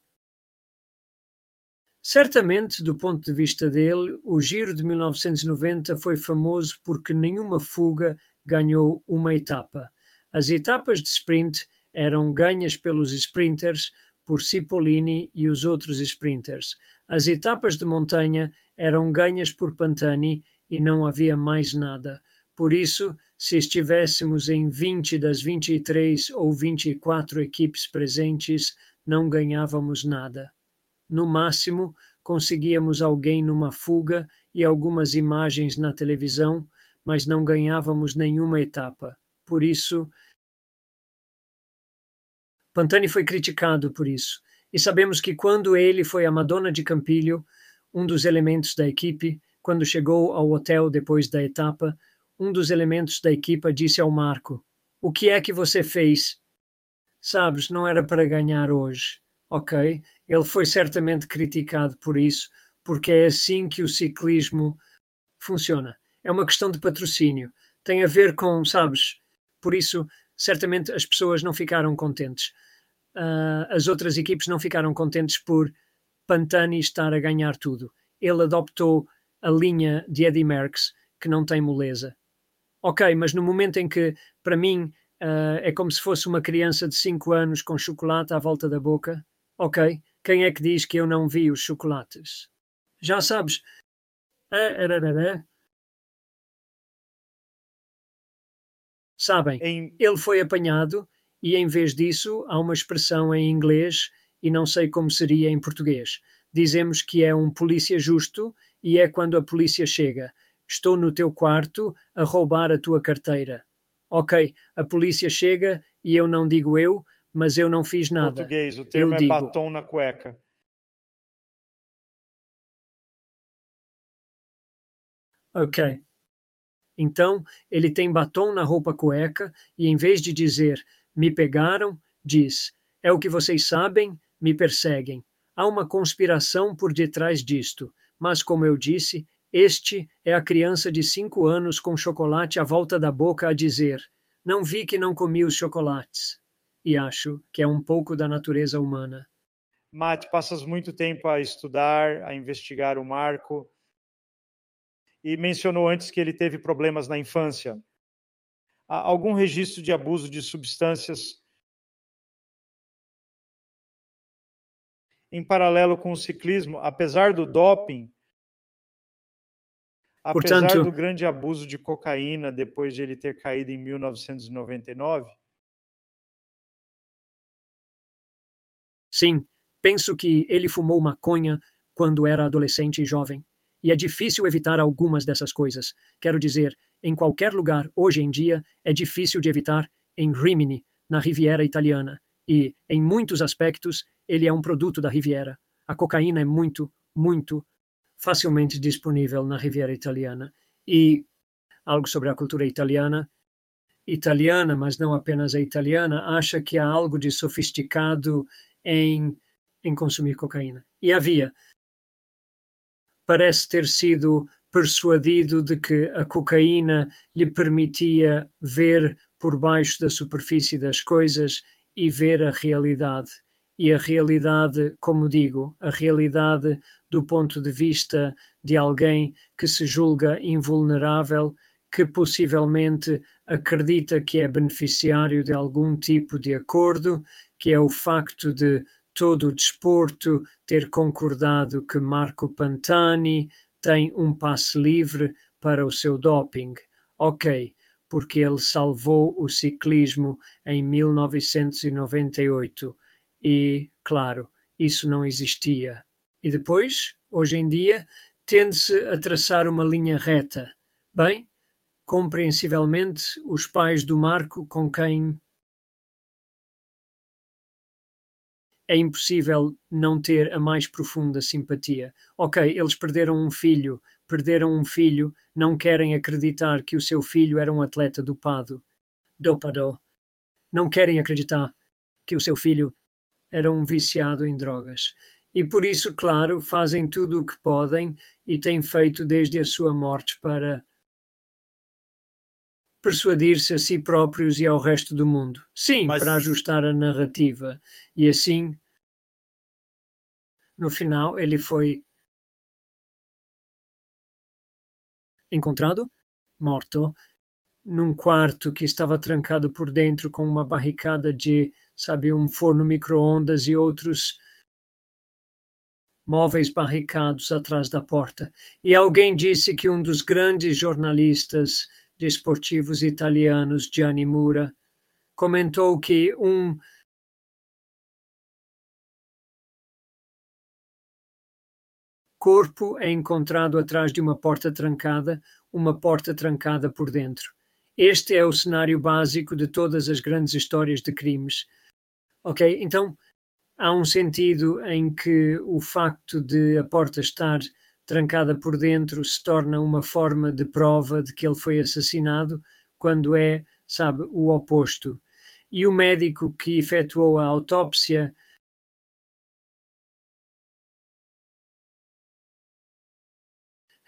Certamente, do ponto de vista dele, o Giro de 1990 foi famoso porque nenhuma fuga ganhou uma etapa. As etapas de sprint eram ganhas pelos sprinters, por Cipollini e os outros sprinters. As etapas de montanha eram ganhas por Pantani e não havia mais nada. Por isso, se estivéssemos em 20 das 23 ou 24 equipes presentes, não ganhávamos nada. No máximo, conseguíamos alguém numa fuga e algumas imagens na televisão, mas não ganhávamos nenhuma etapa. Por isso, Pantani foi criticado por isso. E sabemos que quando ele foi a Madonna de Campilho, um dos elementos da equipe, quando chegou ao hotel depois da etapa, um dos elementos da equipa disse ao Marco: O que é que você fez? Sabes, não era para ganhar hoje ok? Ele foi certamente criticado por isso, porque é assim que o ciclismo funciona. É uma questão de patrocínio. Tem a ver com, sabes, por isso, certamente as pessoas não ficaram contentes. uh, as outras equipes não ficaram contentes por Pantani estar a ganhar tudo. Ele adoptou a linha de Eddie Merckx, que não tem moleza. Ok, mas no momento em que, para mim, uh, é como se fosse uma criança de 5 anos com chocolate à volta da boca, ok, quem é que diz que eu não vi os chocolates? Já sabes. Sabem, ele foi apanhado e em vez disso há uma expressão em inglês e não sei como seria em português. Dizemos que é um polícia justo e é quando a polícia chega. Estou no teu quarto a roubar a tua carteira. Ok, a polícia chega e eu não digo eu, mas eu não fiz nada. Português, o termo eu é digo, batom na cueca. Ok. Então, ele tem batom na roupa cueca e em vez de dizer me pegaram, diz é o que vocês sabem, me perseguem. Há uma conspiração por detrás disto, mas como eu disse, este é a criança de cinco anos com chocolate à volta da boca a dizer: Não vi que não comi os chocolates. E acho que é um pouco da natureza humana. Mate, passas muito tempo a estudar, a investigar o Marco. E mencionou antes que ele teve problemas na infância. Há algum registro de abuso de substâncias em paralelo com o ciclismo, apesar do doping, apesar Portanto, do grande abuso de cocaína depois de ele ter caído em 1999? Sim, penso que ele fumou maconha quando era adolescente e jovem. E é difícil evitar algumas dessas coisas. Quero dizer, em qualquer lugar, hoje em dia, é difícil de evitar em Rimini, na Riviera Italiana. E, em muitos aspectos, ele é um produto da Riviera. A cocaína é muito, muito facilmente disponível na Riviera Italiana. E algo sobre a cultura italiana. Italiana, mas não apenas a italiana, acha que há algo de sofisticado em, em consumir cocaína. E havia. Parece ter sido persuadido de que a cocaína lhe permitia ver por baixo da superfície das coisas e ver a realidade e a realidade, como digo, a realidade do ponto de vista de alguém que se julga invulnerável, que possivelmente acredita que é beneficiário de algum tipo de acordo, que é o facto de todo o desporto ter concordado que Marco Pantani tem um passe livre para o seu doping. Ok, porque ele salvou o ciclismo em 1998 e, claro, isso não existia. E depois, hoje em dia, tende-se a traçar uma linha reta. Bem, compreensivelmente, os pais do Marco, com quem é impossível não ter a mais profunda simpatia. Ok, eles perderam um filho, perderam um filho, não querem acreditar que o seu filho era um atleta dopado, dopado. Não querem acreditar que o seu filho era um viciado em drogas. E por isso, claro, fazem tudo o que podem e têm feito desde a sua morte para persuadir-se a si próprios e ao resto do mundo. Sim, Mas... para ajustar a narrativa. E assim, no final, ele foi encontrado, morto, num quarto que estava trancado por dentro com uma barricada de sabe, um forno micro-ondas e outros móveis barricados atrás da porta. E alguém disse que um dos grandes jornalistas desportivos italianos, Gianni Mura, comentou que um corpo é encontrado atrás de uma porta trancada, uma porta trancada por dentro. Este é o cenário básico de todas as grandes histórias de crimes. Ok? Então, há um sentido em que o facto de a porta estar trancada por dentro se torna uma forma de prova de que ele foi assassinado, quando é, sabe, o oposto. E o médico que efetuou a autópsia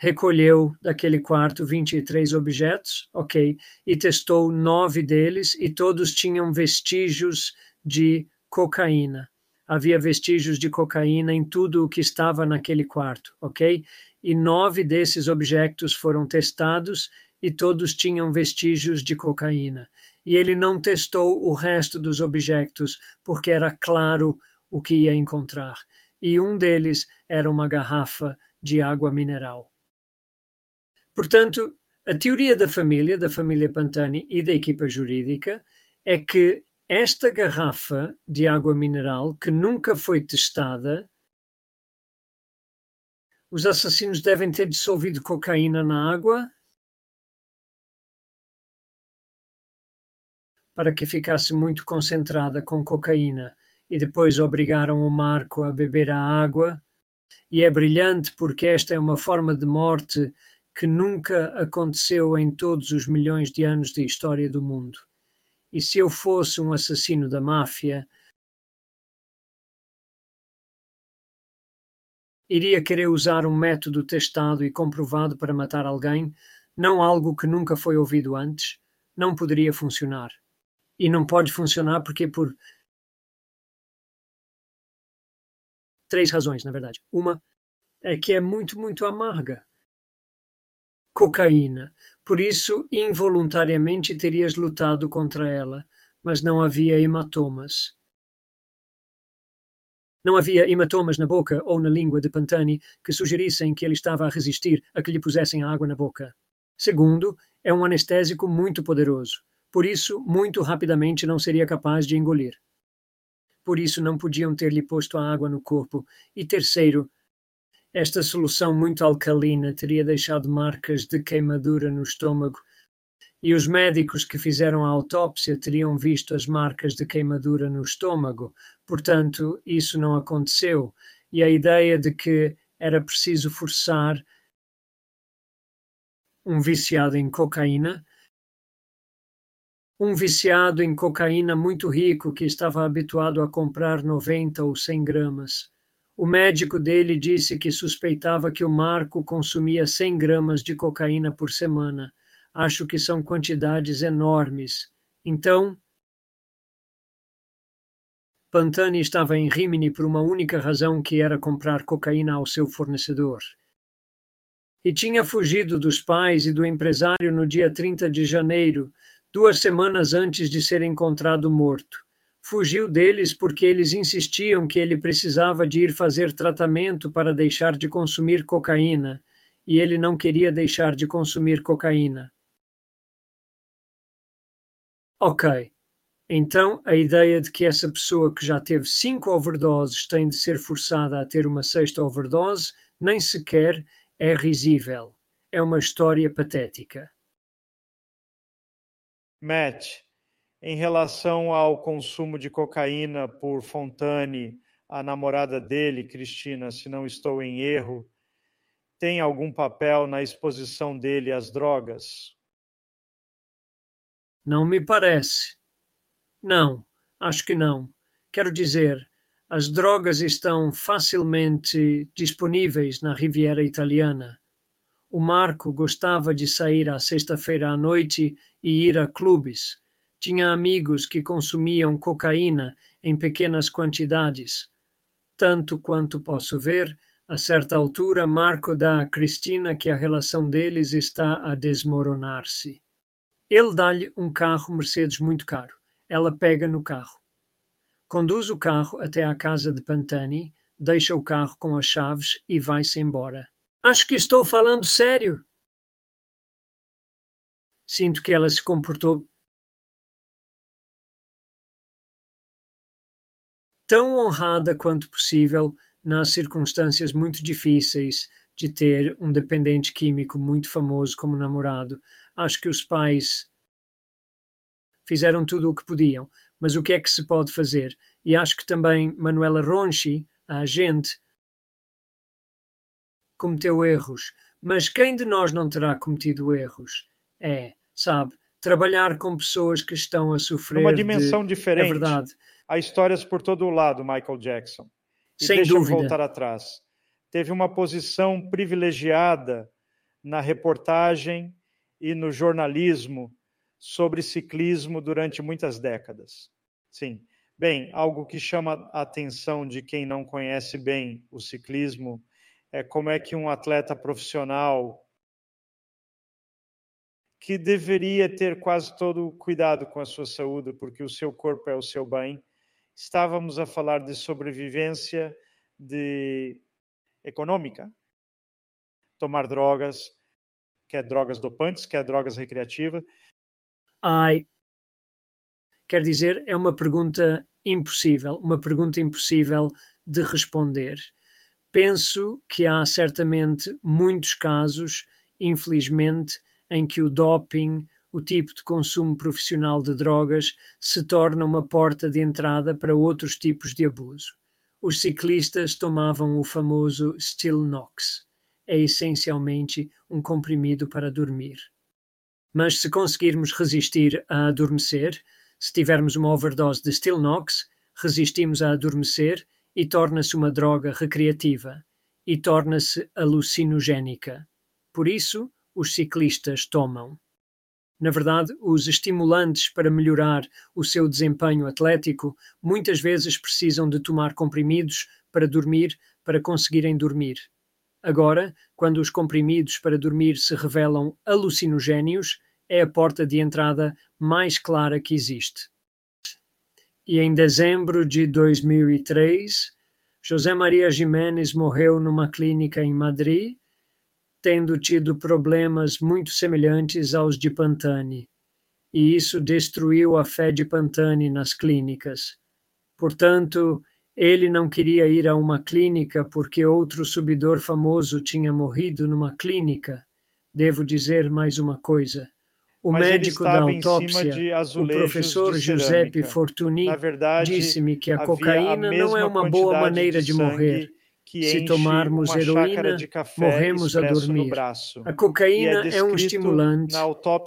recolheu daquele quarto 23 objetos, ok, e testou nove deles e todos tinham vestígios de cocaína. Havia vestígios de cocaína em tudo o que estava naquele quarto, ok? E nove desses objetos foram testados e todos tinham vestígios de cocaína. E ele não testou o resto dos objetos porque era claro o que ia encontrar. E um deles era uma garrafa de água mineral. Portanto, a teoria da família, da família Pantani e da equipa jurídica é que esta garrafa de água mineral, que nunca foi testada, os assassinos devem ter dissolvido cocaína na água para que ficasse muito concentrada com cocaína e depois obrigaram o Marco a beber a água. E é brilhante porque esta é uma forma de morte que nunca aconteceu em todos os milhões de anos de história do mundo. E se eu fosse um assassino da máfia, iria querer usar um método testado e comprovado para matar alguém, não algo que nunca foi ouvido antes, não poderia funcionar. E não pode funcionar porque por três razões, na verdade. Uma é que é muito, muito amarga. Cocaína. Por isso, involuntariamente terias lutado contra ela, mas não havia hematomas. Não havia hematomas na boca ou na língua de Pantani que sugerissem que ele estava a resistir a que lhe pusessem água na boca. Segundo, é um anestésico muito poderoso. Por isso, muito rapidamente não seria capaz de engolir por isso não podiam ter-lhe posto a água no corpo. E terceiro, esta solução muito alcalina teria deixado marcas de queimadura no estômago, e os médicos que fizeram a autópsia teriam visto as marcas de queimadura no estômago. Portanto, isso não aconteceu. E a ideia de que era preciso forçar um viciado em cocaína um viciado em cocaína muito rico que estava habituado a comprar 90 ou 100 gramas. O médico dele disse que suspeitava que o Marco consumia 100 gramas de cocaína por semana. Acho que são quantidades enormes. Então, Pantani estava em Rimini por uma única razão que era comprar cocaína ao seu fornecedor. E tinha fugido dos pais e do empresário no dia 30 de janeiro, duas semanas antes de ser encontrado morto. Fugiu deles porque eles insistiam que ele precisava de ir fazer tratamento para deixar de consumir cocaína, e ele não queria deixar de consumir cocaína. Ok. Então, a ideia de que essa pessoa que já teve cinco overdoses tem de ser forçada a ter uma sexta overdose nem sequer é risível. É uma história patética. Matt, em relação ao consumo de cocaína por Fontane, a namorada dele, Cristina, se não estou em erro, tem algum papel na exposição dele às drogas? Não me parece. Não, acho que não. Quero dizer, as drogas estão facilmente disponíveis na Riviera Italiana. O Marco gostava de sair à sexta-feira à noite e ir a clubes. Tinha amigos que consumiam cocaína em pequenas quantidades. Tanto quanto posso ver, a certa altura, Marco dá a Cristina que a relação deles está a desmoronar-se. Ele dá-lhe um carro Mercedes muito caro. Ela pega no carro. Conduz o carro até à casa de Pantani, deixa o carro com as chaves e vai-se embora. Acho que estou falando sério. Sinto que ela se comportou tão honrada quanto possível nas circunstâncias muito difíceis de ter um dependente químico muito famoso como namorado. Acho que os pais fizeram tudo o que podiam, mas o que é que se pode fazer? E acho que também Manuela Ronchi, a agente, cometeu erros, mas quem de nós não terá cometido erros? É, sabe, trabalhar com pessoas que estão a sofrer. Uma dimensão de... diferente. É verdade. Há histórias por todo o lado, Michael Jackson. E Sem deixa dúvida. eu voltar atrás. Teve uma posição privilegiada na reportagem e no jornalismo sobre ciclismo durante muitas décadas. Sim, Bem, algo que chama a atenção de quem não conhece bem o ciclismo é como é que um atleta profissional que deveria ter quase todo o cuidado com a sua saúde, porque o seu corpo é o seu bem. Estávamos a falar de sobrevivência de econômica, tomar drogas, quer drogas dopantes, quer drogas recreativas. Ai, quer dizer, é uma pergunta impossível, uma pergunta impossível de responder. Penso que há certamente muitos casos, infelizmente, em que o doping, o tipo de consumo profissional de drogas, se torna uma porta de entrada para outros tipos de abuso. Os ciclistas tomavam o famoso Stilnox. É essencialmente um comprimido para dormir. Mas se conseguirmos resistir a adormecer, se tivermos uma overdose de Stilnox, resistimos a adormecer e torna-se uma droga recreativa e torna-se alucinogénica. Por isso, os ciclistas tomam. Na verdade, os estimulantes para melhorar o seu desempenho atlético muitas vezes precisam de tomar comprimidos para dormir para conseguirem dormir. Agora, quando os comprimidos para dormir se revelam alucinogénios, é a porta de entrada mais clara que existe e em dezembro de 2003, José Maria Jiménez morreu numa clínica em Madrid, tendo tido problemas muito semelhantes aos de Pantani, e isso destruiu a fé de Pantani nas clínicas. Portanto, ele não queria ir a uma clínica porque outro subidor famoso tinha morrido numa clínica. Devo dizer mais uma coisa. O Mas médico da autópsia, o professor Giuseppe Fortuny, disse-me que a cocaína a não é uma boa maneira de, de morrer. Se tomarmos heroína, morremos a dormir. A cocaína é, é, um estimulante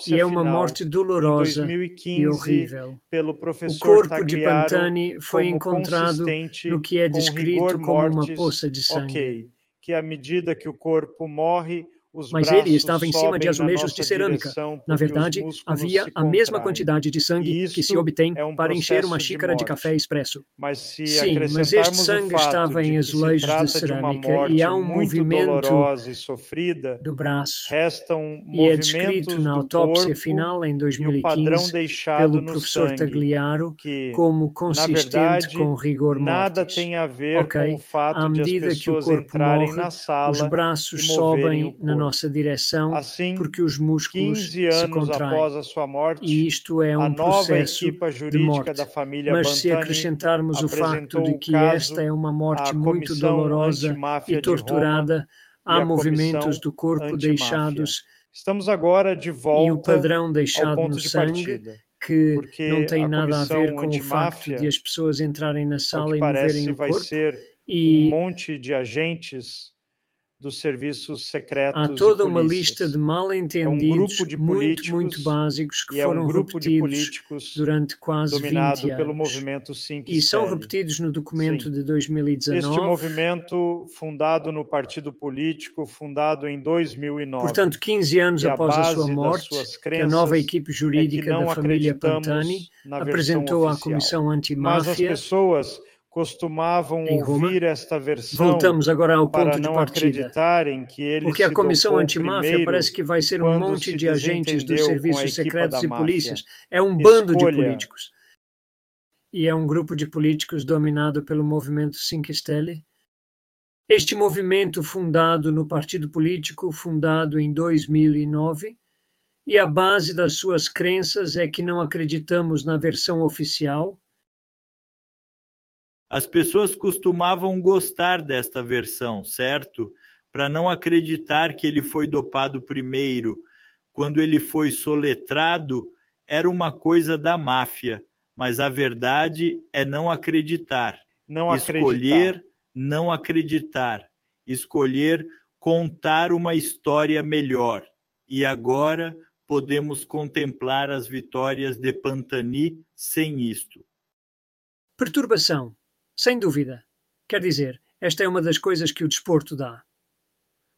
e é uma morte dolorosa e horrível. o corpo de Pantani foi encontrado no que é descrito como uma poça de sangue. Okay. Que à medida que o corpo morre, mas ele estava em cima de azulejos de cerâmica. Na verdade, havia a mesma quantidade de sangue que se obtém é um para encher uma xícara de, de café expresso. Mas Sim, mas este sangue estava em azulejos de, de cerâmica e há um movimento do braço. Restam e é descrito na autópsia final em 2015 pelo professor Tagliaro como consistente verdade, com rigor mortis. Nada tem a ver okay. com o fato à medida que o corpo morre, na sala os braços sobem na nossa direção assim, porque os músculos se contraem. Morte, e isto é um processo de morte. Mas se acrescentarmos o facto de que esta é uma morte muito dolorosa e torturada, há movimentos do corpo deixados Estamos agora de volta e o padrão deixado no sangue que não tem nada a ver com o facto de as pessoas entrarem na sala e moverem o corpo. e um monte de agentes dos serviços secretos. Há toda uma lista de mal-entendidos é um muito, muito básicos que foram é um repetidos durante quase 20 anos. pelo movimento 5 e são repetidos no documento Sim. de 2019. Este movimento, fundado no partido político, fundado em 2009. Portanto, 15 anos após a, a sua morte, a nova equipe é jurídica é da família Pantani apresentou à Comissão Antimáfia. Mas as pessoas costumavam ouvir esta versão Voltamos agora ao ponto de partida. Que Porque a comissão antimáfia parece que vai ser um monte de agentes dos serviços secretos e polícias. É um bando de políticos. E é um grupo de políticos dominado pelo movimento Cinque Stelle. Este movimento fundado no partido político, fundado em 2009, e a base das suas crenças é que não acreditamos na versão oficial, as pessoas costumavam gostar desta versão, certo? Para não acreditar que ele foi dopado primeiro, quando ele foi soletrado, era uma coisa da máfia, mas a verdade é não acreditar. Não Escolher acreditar. não acreditar. Escolher contar uma história melhor. E agora podemos contemplar as vitórias de Pantani sem isto. Perturbação sem dúvida. Quer dizer, esta é uma das coisas que o desporto dá.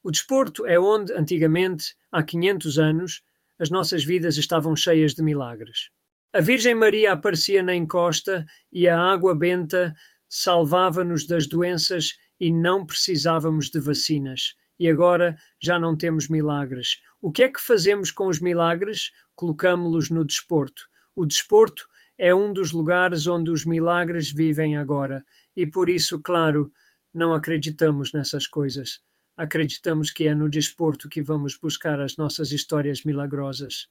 O desporto é onde, antigamente, há 500 anos, as nossas vidas estavam cheias de milagres. A Virgem Maria aparecia na encosta e a água benta salvava-nos das doenças e não precisávamos de vacinas. E agora já não temos milagres. O que é que fazemos com os milagres? Colocamos-los no desporto. O desporto é um dos lugares onde os milagres vivem agora. E por isso, claro, não acreditamos nessas coisas. Acreditamos que é no desporto que vamos buscar as nossas histórias milagrosas.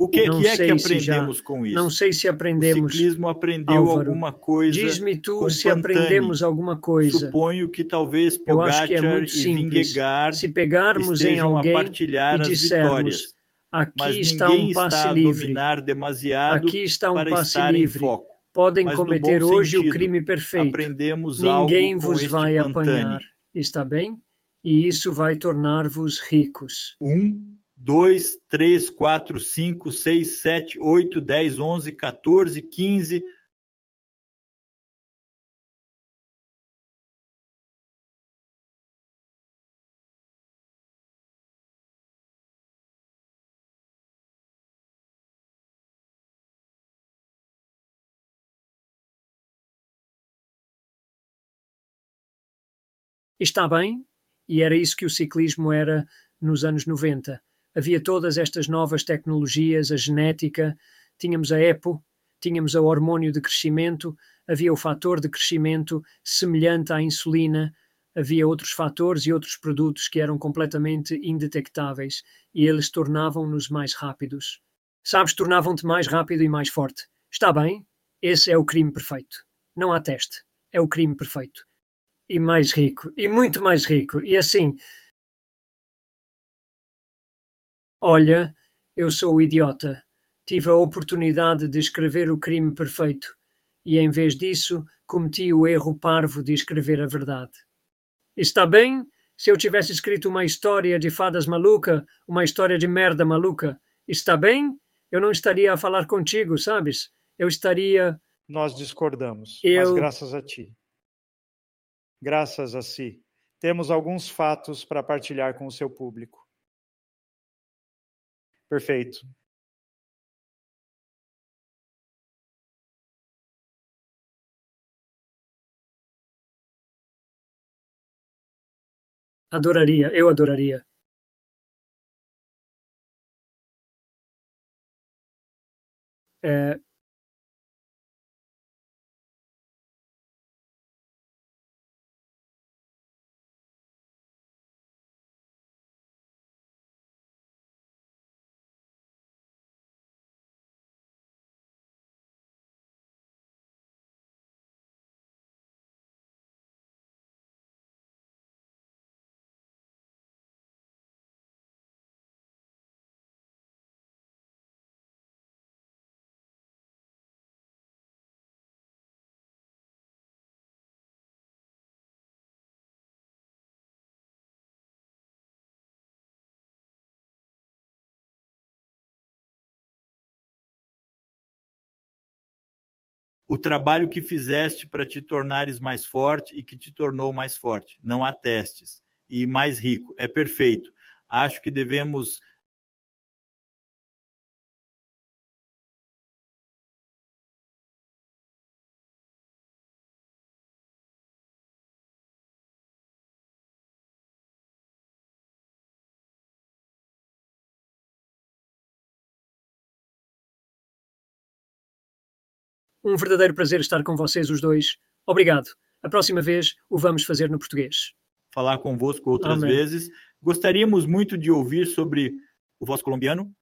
O que, que é que aprendemos já, com isso? Não sei se aprendemos. O ciclismo aprendeu Álvaro, alguma coisa. Diz-me tu se Pantani. aprendemos alguma coisa. Suponho que talvez Pogacar que é e Vingegaard se pegarmos em alguém e dissermos, aqui está um passe está livre. aqui está um passe livre. Podem Mas cometer hoje sentido, o crime perfeito. Ninguém vos vai apanhar. Está bem? E isso vai tornar-vos ricos. Um 2, 3, 4, 5, 6, 7, 8, 10, 11, 14, 15. Está bem, e era isso que o ciclismo era nos anos 90 havia todas estas novas tecnologias, a genética, tínhamos a EPO, tínhamos o hormônio de crescimento, havia o fator de crescimento semelhante à insulina, havia outros fatores e outros produtos que eram completamente indetectáveis e eles tornavam-nos mais rápidos. Sabes, tornavam-te mais rápido e mais forte. Está bem, esse é o crime perfeito. Não há teste. É o crime perfeito. E mais rico, e muito mais rico. E assim, Olha, eu sou o idiota. Tive a oportunidade de escrever o crime perfeito e, em vez disso, cometi o erro parvo de escrever a verdade. Está bem? Se eu tivesse escrito uma história de fadas maluca, uma história de merda maluca, está bem? Eu não estaria a falar contigo, sabes? Eu estaria. Nós discordamos, eu... mas graças a ti. Graças a si. Temos alguns fatos para partilhar com o seu público. Perfeito. Adoraria, eu adoraria. É, o trabalho que fizeste para te tornares mais forte e que te tornou mais forte. Não há testes. E mais rico. É perfeito. Acho que devemos Um verdadeiro prazer estar com vocês os dois. Obrigado. A próxima vez o vamos fazer no português. Falar convosco outras Amém. vezes. Gostaríamos muito de ouvir sobre o vosso colombiano.